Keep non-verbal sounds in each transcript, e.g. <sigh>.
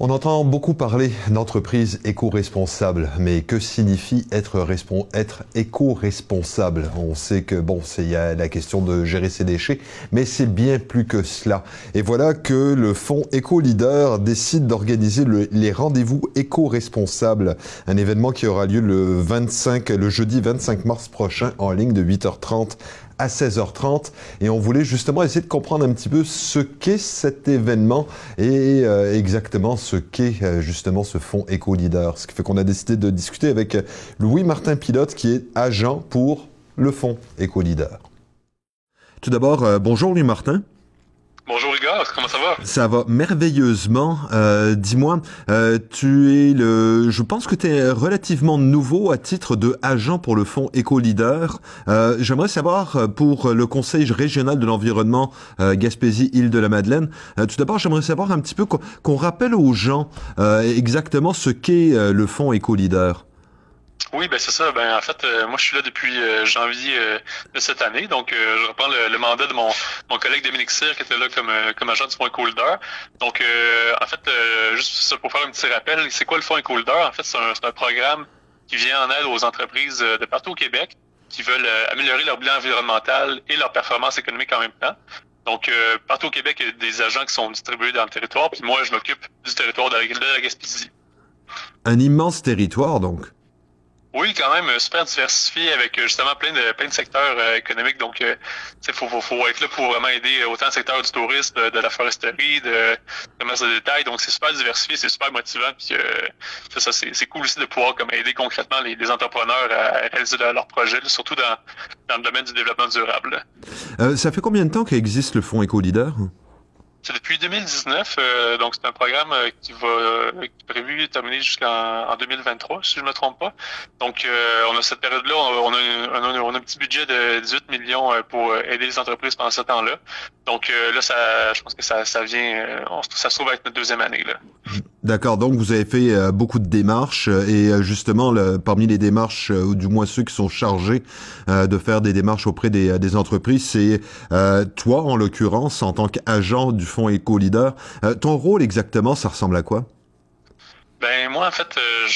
On entend beaucoup parler d'entreprise éco-responsable, mais que signifie être, éco-responsable? On sait que bon, a la question de gérer ses déchets, mais c'est bien plus que cela. Et voilà que le fonds Éco-Leader décide d'organiser les rendez-vous éco-responsables, un événement qui aura lieu le 25, le jeudi 25 mars prochain en ligne de 8h30 à 16h30 et on voulait justement essayer de comprendre un petit peu ce qu'est cet événement et euh, exactement ce qu'est euh, justement ce fonds Éco-Leader. Ce qui fait qu'on a décidé de discuter avec Louis-Martin Pilote qui est agent pour le fonds Éco-Leader. Tout d'abord, euh, bonjour Louis-Martin. Comment ça va? Ça va merveilleusement. Euh, dis-moi, euh, tu es le, je pense que tu es relativement nouveau à titre de agent pour le fonds Éco-Leader. Euh, j'aimerais savoir pour le Conseil régional de l'environnement Gaspésie-Île-de-la-Madeleine, tout d'abord j'aimerais savoir un petit peu qu'on rappelle aux gens exactement ce qu'est le fonds Éco-Leader. Oui, ben c'est ça. Ben en fait, euh, moi je suis là depuis euh, janvier euh, de cette année, donc je reprends le, mandat de mon, mon collègue Dominique Cyr qui était là comme, comme agent du fonds Ecoolder. Donc en fait, juste pour faire un petit rappel, c'est quoi le fonds Ecoolder En fait, c'est un, un, programme qui vient en aide aux entreprises de partout au Québec qui veulent améliorer leur bilan environnemental et leur performance économique en même temps. Donc, partout au Québec, il y a des agents qui sont distribués dans le territoire, puis moi, je m'occupe du territoire de la, de la Gaspésie. Un immense territoire, donc. Oui, quand même, euh, super diversifié avec euh, justement plein de plein de secteurs euh, économiques. Donc, il faut, faut, faut, être là pour vraiment aider autant le secteur du tourisme, de, la foresterie, de commerce de détail. Donc, c'est super diversifié, c'est super motivant. Puis, c'est ça, c'est cool aussi de pouvoir comme aider concrètement les, les entrepreneurs à réaliser leurs projets, surtout dans, dans le domaine du développement durable. ça fait combien de temps qu'existe le fonds Éco-Leader? C'est depuis 2019, euh, donc c'est un programme euh, qui va euh, qui est prévu terminer jusqu'en 2023, si je ne me trompe pas. Donc on a cette période-là, on, a, on, a, un petit budget de 18 millions pour aider les entreprises pendant ce temps-là. Donc là, ça, je pense que ça, ça vient, ça se trouve être notre deuxième année là. D'accord, donc vous avez fait beaucoup de démarches et justement le, parmi les démarches, ou du moins ceux qui sont chargés de faire des démarches auprès des, entreprises, c'est toi en l'occurrence en tant qu'agent du fonds Éco-Leader. Euh, ton rôle exactement, ça ressemble à quoi? Ben moi en fait, euh,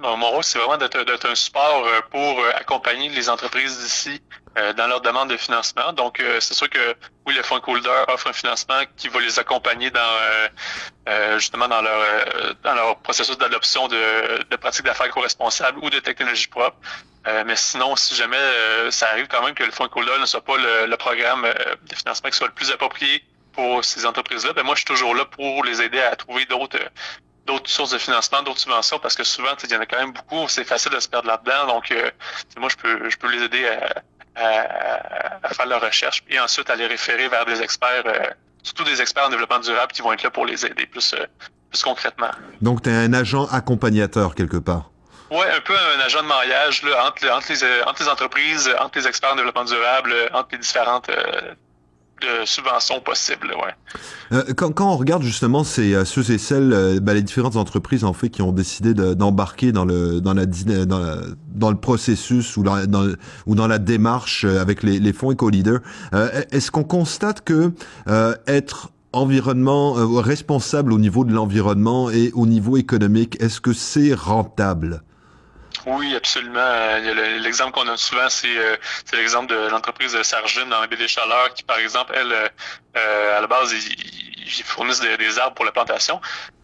mon rôle c'est vraiment d'être un support euh, pour accompagner les entreprises d'ici dans leur demande de financement. Donc c'est sûr que oui, le fonds Éco-Leader offre un financement qui va les accompagner dans justement dans leur dans leur processus d'adoption de, de pratiques d'affaires co-responsables ou de technologies propres. mais sinon, si jamais ça arrive quand même que le fonds ne soit pas le, programme de financement qui soit le plus approprié pour ces entreprises-là, ben moi, je suis toujours là pour les aider à trouver d'autres d'autres sources de financement, d'autres subventions, parce que souvent, il y en a quand même beaucoup, c'est facile de se perdre là-dedans. Donc, euh, moi, je peux, je peux les aider à, faire leur recherche et ensuite à les référer vers des experts, euh, surtout des experts en développement durable qui vont être là pour les aider plus, euh, plus concrètement. Donc, tu es un agent accompagnateur quelque part? Oui, un peu un agent de mariage là, entre, entre, les, entre les entreprises, entre les experts en développement durable, entre les différentes de subventions possibles. Ouais. Euh, quand, quand, on regarde justement ces, euh, ceux et celles, euh, ben, les différentes entreprises en fait qui ont décidé d'embarquer dans le dans la, dans, dans le processus ou dans, ou dans la démarche avec les, les fonds éco-leaders, est-ce qu'on constate que être environnement responsable au niveau de l'environnement et au niveau économique, est-ce que c'est rentable? Oui, absolument. L'exemple qu'on a souvent, euh, c'est l'exemple de l'entreprise de Sargent dans la baie des Chaleurs, qui, par exemple, elle, euh, à la base, ils, fournissent des, arbres pour la plantation.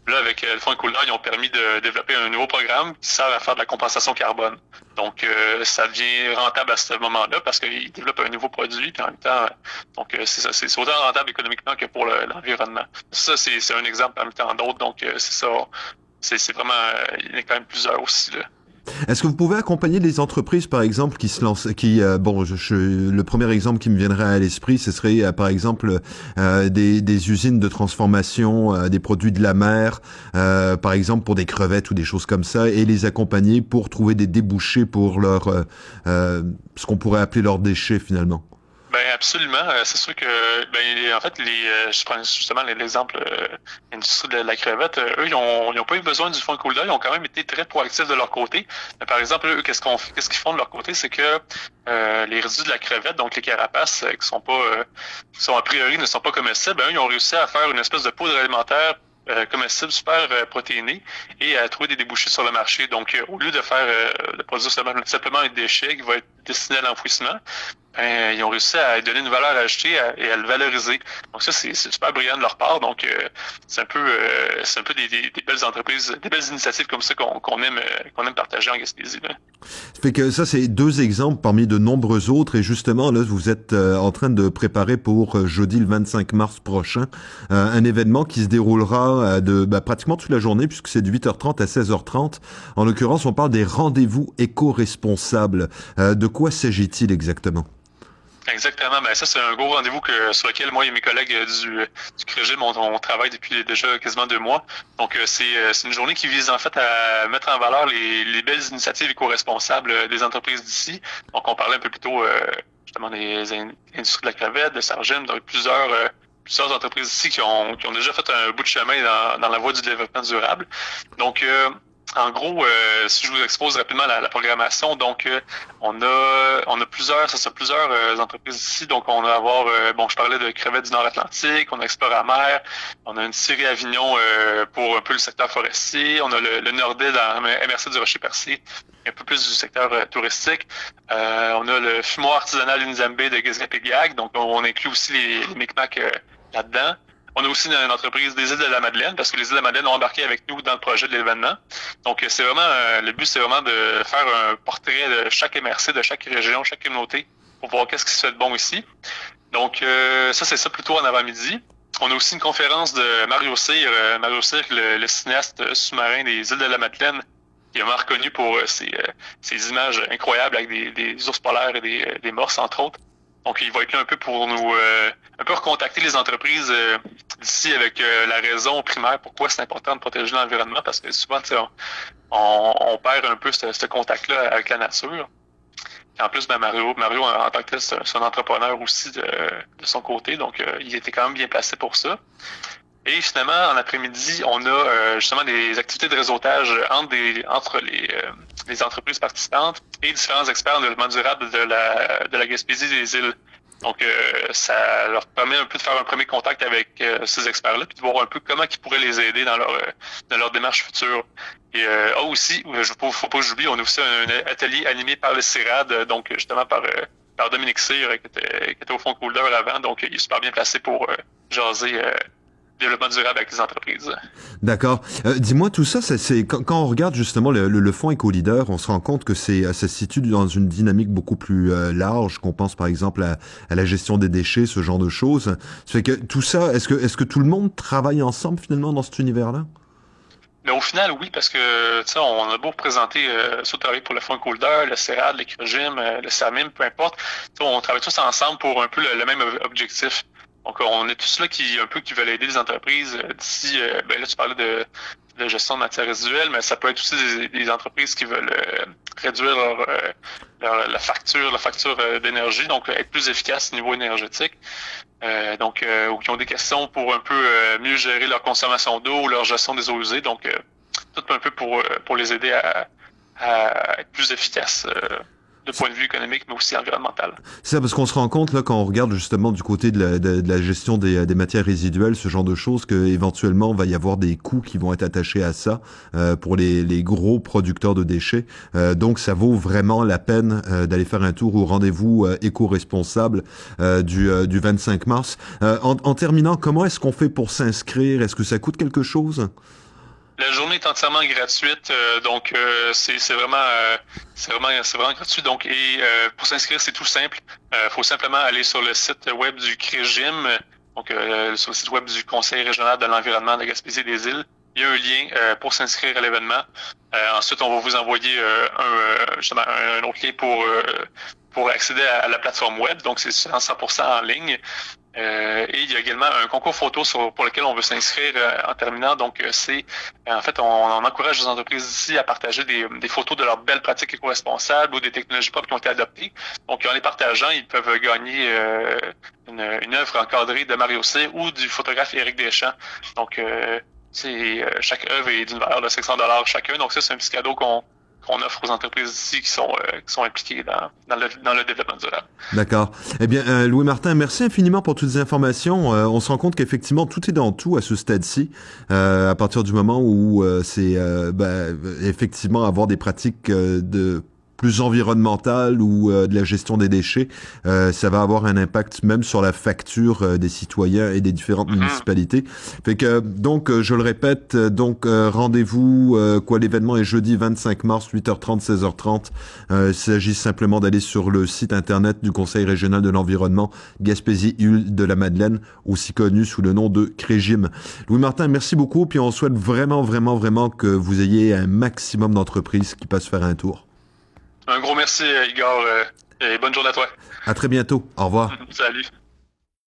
Là, avec euh, le Fonds Écouleur, ils ont permis de développer un nouveau programme qui sert à faire de la compensation carbone. Donc, ça devient rentable à ce moment-là parce qu'ils développent un nouveau produit, puis en même temps, donc c'est ça, c'est autant rentable économiquement que pour l'environnement. ça, c'est un exemple parmi tant d'autres. Donc, c'est ça. C'est vraiment, il y en a quand même plusieurs aussi là. Est-ce que vous pouvez accompagner les entreprises, par exemple, qui se lancent, qui, euh, bon, je, le premier exemple qui me viendrait à l'esprit, ce serait, euh, par exemple, euh, des, des, usines de transformation des produits de la mer, par exemple pour des crevettes ou des choses comme ça, et les accompagner pour trouver des débouchés pour leur, ce qu'on pourrait appeler leurs déchets finalement. Ben absolument. Euh, c'est sûr que ben en fait les euh, je prends justement l'exemple euh, l'industrie de la crevette, eux ils ont, ils ont pas eu besoin du fonds Coulda, ils ont quand même été très proactifs de leur côté. par exemple, eux qu'est-ce qu'on qu'est-ce qu'ils font de leur côté, c'est que les résidus de la crevette, donc les carapaces qui sont pas qui sont a priori ne sont pas comestibles, ben, eux, ils ont réussi à faire une espèce de poudre alimentaire comestibles super protéinés et à trouver des débouchés sur le marché. Donc, au lieu de faire de produire simplement un déchet qui va être destiné à l'enfouissement, ben, ils ont réussi à donner une valeur ajoutée et à le valoriser. Donc ça, c'est super brillant de leur part. Donc euh, c'est un peu, euh, c'est un peu des, belles entreprises, des belles initiatives comme ça qu'on aime, euh, qu'on aime partager en Gaspésie. Là. Fait que ça, c'est deux exemples parmi de nombreux autres. Et justement, là, vous êtes en train de préparer pour jeudi le 25 mars prochain un événement qui se déroulera de bah, pratiquement toute la journée puisque c'est de 8h30 à 16h30. En l'occurrence, on parle des rendez-vous éco-responsables. de quoi s'agit-il exactement? Exactement. Ben, ça, c'est un gros rendez-vous que, sur lequel moi et mes collègues euh, du, du CREGIM, on, travaille depuis déjà quasiment deux mois. Donc, euh, euh, c'est une journée qui vise en fait à mettre en valeur les, les belles initiatives éco-responsables des entreprises d'ici. Donc, on parlait un peu plus tôt justement des industries de la crevette, de Sargem, donc plusieurs plusieurs entreprises ici qui ont, qui ont déjà fait un bout de chemin dans, dans la voie du développement durable. Donc, en gros, euh, si je vous expose rapidement la, programmation, donc euh, on a on a plusieurs, ça plusieurs euh, entreprises ici. Donc on va avoir, bon, je parlais de crevettes du Nord-Atlantique, on a Explore mer, on a une série Avignon pour un peu le secteur forestier, on a le, le Nordais dans MRC du Rocher Percé, un peu plus du secteur touristique. on a le fumoir artisanal Unizambe de Gizgapégiag, donc on, inclut aussi les, les Micmacs là-dedans. On a aussi une, entreprise des îles de la Madeleine, parce que les îles de la Madeleine ont embarqué avec nous dans le projet de l'événement. Donc, c'est vraiment, euh, le but, c'est vraiment de faire un portrait de chaque MRC, de chaque région, chaque communauté, pour voir qu'est-ce qui se fait de bon ici. Donc, euh, ça, c'est ça plutôt en avant-midi. On a aussi une conférence de Mario Cyr, euh, Mario Cyr, le, cinéaste sous-marin des îles de la Madeleine, qui est vraiment reconnu pour ses, images incroyables avec des, ours polaires et des, des morses, entre autres. Donc, il va être là un peu pour nous euh, un peu recontacter les entreprises euh, d'ici avec euh, la raison primaire pourquoi c'est important de protéger l'environnement, parce que souvent, on, on, perd un peu ce, contact-là avec la nature. Et en plus, ben Mario, Mario en tant que tel, c'est un entrepreneur aussi de, de son côté, donc il était quand même bien placé pour ça. Et finalement, en après-midi, on a justement des activités de réseautage entre, des, entre les, les entreprises participantes et différents experts en développement durable de la, de la Gaspésie des îles. Donc, euh, ça leur permet un peu de faire un premier contact avec euh, ces experts-là, puis de voir un peu comment ils pourraient les aider dans leur euh, dans leur démarche future. Et ah, aussi, je ne faut pas que j'oublie, on a aussi un, atelier animé par le CIRAD, donc justement par par Dominique Cyr, qui était, qui était au fond Couleur avant, donc il est super bien placé pour jaser développement durable avec les entreprises. D'accord. Euh, dis-moi, tout ça, c'est quand, quand, on regarde justement le, le, le fonds éco-leader, on se rend compte que c'est ça se situe dans une dynamique beaucoup plus euh, large, qu'on pense par exemple à, à, la gestion des déchets, ce genre de choses. Fait que tout ça, est-ce que est-ce que tout le monde travaille ensemble finalement dans cet univers-là? Mais au final, oui, parce que tu sais, on a beau présenter euh, travail pour le Fonds Coulder, le CERAD, l'écrogym, euh, le SAMIM, peu importe, on travaille tous ensemble pour un peu le même objectif. Donc, on est tous là qui un peu qui veulent aider les entreprises euh, d'ici. Euh, ben là, tu parlais de, de, gestion de matières résiduelles, mais ça peut être aussi des, entreprises qui veulent euh, réduire leur, la facture, la facture d'énergie, donc être plus efficace au niveau énergétique. donc, ou qui ont des questions pour un peu mieux gérer leur consommation d'eau ou leur gestion des eaux usées. Donc, tout un peu pour pour les aider à, à être plus efficaces de point de vue économique, mais aussi environnemental. C'est ça, parce qu'on se rend compte, là, quand on regarde justement du côté de la, de, la gestion des, des, matières résiduelles, ce genre de choses, qu'éventuellement, va y avoir des coûts qui vont être attachés à ça euh, pour les, les, gros producteurs de déchets. Euh, donc, ça vaut vraiment la peine euh, d'aller faire un tour au rendez-vous euh, éco-responsable euh, du, du 25 mars. En, en terminant, comment est-ce qu'on fait pour s'inscrire? Est-ce que ça coûte quelque chose? La journée est entièrement gratuite, euh, donc euh, c'est vraiment euh, c'est vraiment c'est vraiment gratuit. Donc et pour s'inscrire c'est tout simple. Il faut simplement aller sur le site web du CRIGIM, donc sur le site web du Conseil régional de l'environnement de Gaspésie des îles. Il y a un lien pour s'inscrire à l'événement. ensuite, on va vous envoyer un, justement un autre lien pour pour accéder à, la plateforme web. Donc c'est 100% en ligne. Euh, et il y a également un concours photo pour lequel on veut s'inscrire euh, en terminant. Donc, euh, c'est en fait, on, encourage les entreprises ici à partager des, photos de leurs belles pratiques éco-responsables ou des technologies propres qui ont été adoptées. Donc, en les partageant, ils peuvent gagner une, une, œuvre encadrée de Mario C ou du photographe Éric Deschamps. Donc, c'est chaque œuvre est d'une valeur de 500 dollars chacun. Donc, ça, c'est un petit cadeau qu'on qu'on offre aux entreprises ici qui sont, impliquées dans, le, dans le développement. D'accord. Eh bien, Louis-Martin, merci infiniment pour toutes ces informations. on se rend compte qu'effectivement, tout est dans tout à ce stade-ci, à partir du moment où c'est ben, effectivement avoir des pratiques de plus environnementale ou euh, de la gestion des déchets, euh, ça va avoir un impact même sur la facture euh, des citoyens et des différentes mhm. municipalités. Fait que donc je le répète, donc rendez-vous quoi l'événement est jeudi 25 mars 8h30 16h30. il s'agit simplement d'aller sur le site internet du Conseil régional de l'environnement Gaspésie-Hulle de la Madeleine, aussi connu sous le nom de Crégime. Louis Martin, merci beaucoup puis on souhaite vraiment vraiment vraiment que vous ayez un maximum d'entreprises qui passent faire un tour. Un gros merci, Igor, euh, et bonne journée à toi. À très bientôt. Au revoir. <laughs> Salut.